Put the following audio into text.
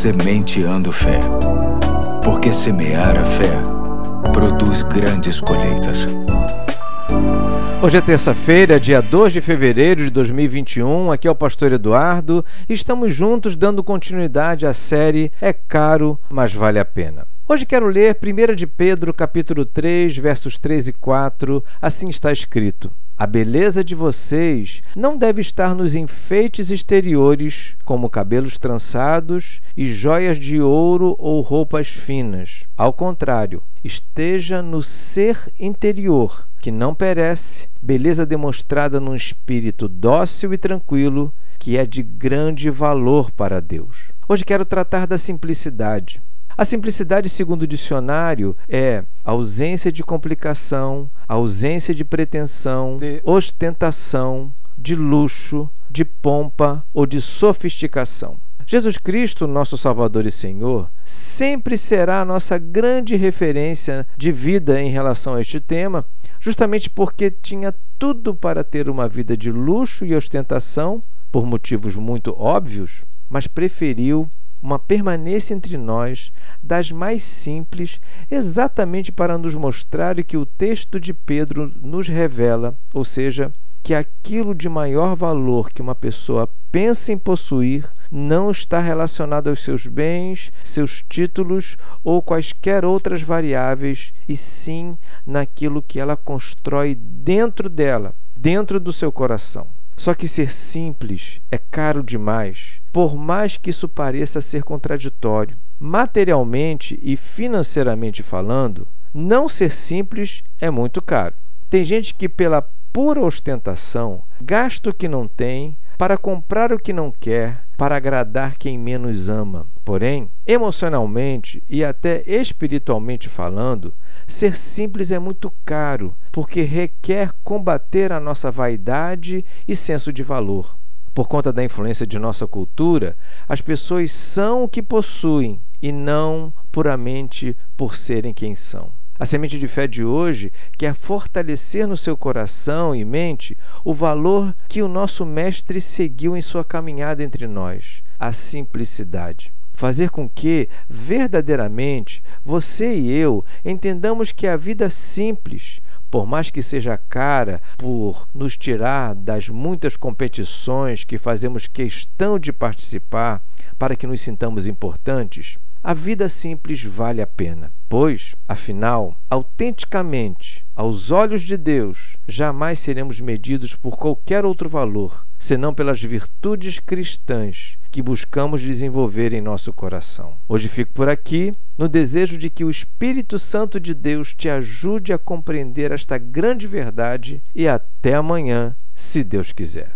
Sementeando Fé. Porque semear a fé produz grandes colheitas. Hoje é terça-feira, dia 2 de fevereiro de 2021. Aqui é o pastor Eduardo estamos juntos dando continuidade à série É caro, mas vale a pena. Hoje quero ler 1 de Pedro, capítulo 3, versos 3 e 4. Assim está escrito: a beleza de vocês não deve estar nos enfeites exteriores, como cabelos trançados e joias de ouro ou roupas finas. Ao contrário, esteja no ser interior, que não perece, beleza demonstrada num espírito dócil e tranquilo, que é de grande valor para Deus. Hoje quero tratar da simplicidade. A simplicidade, segundo o dicionário, é ausência de complicação, ausência de pretensão, de ostentação, de luxo, de pompa ou de sofisticação. Jesus Cristo, nosso Salvador e Senhor, sempre será a nossa grande referência de vida em relação a este tema, justamente porque tinha tudo para ter uma vida de luxo e ostentação, por motivos muito óbvios, mas preferiu uma permanência entre nós das mais simples, exatamente para nos mostrar o que o texto de Pedro nos revela, ou seja, que aquilo de maior valor que uma pessoa pensa em possuir não está relacionado aos seus bens, seus títulos ou quaisquer outras variáveis, e sim naquilo que ela constrói dentro dela, dentro do seu coração. Só que ser simples é caro demais, por mais que isso pareça ser contraditório. Materialmente e financeiramente falando, não ser simples é muito caro. Tem gente que, pela pura ostentação, gasta o que não tem para comprar o que não quer, para agradar quem menos ama. Porém, emocionalmente e até espiritualmente falando, ser simples é muito caro, porque requer combater a nossa vaidade e senso de valor. Por conta da influência de nossa cultura, as pessoas são o que possuem e não puramente por serem quem são. A semente de fé de hoje quer fortalecer no seu coração e mente o valor que o nosso Mestre seguiu em sua caminhada entre nós: a simplicidade. Fazer com que, verdadeiramente, você e eu entendamos que a vida simples, por mais que seja cara, por nos tirar das muitas competições que fazemos questão de participar para que nos sintamos importantes, a vida simples vale a pena, pois, afinal, autenticamente, aos olhos de Deus, jamais seremos medidos por qualquer outro valor, senão pelas virtudes cristãs que buscamos desenvolver em nosso coração. Hoje fico por aqui, no desejo de que o Espírito Santo de Deus te ajude a compreender esta grande verdade e até amanhã, se Deus quiser.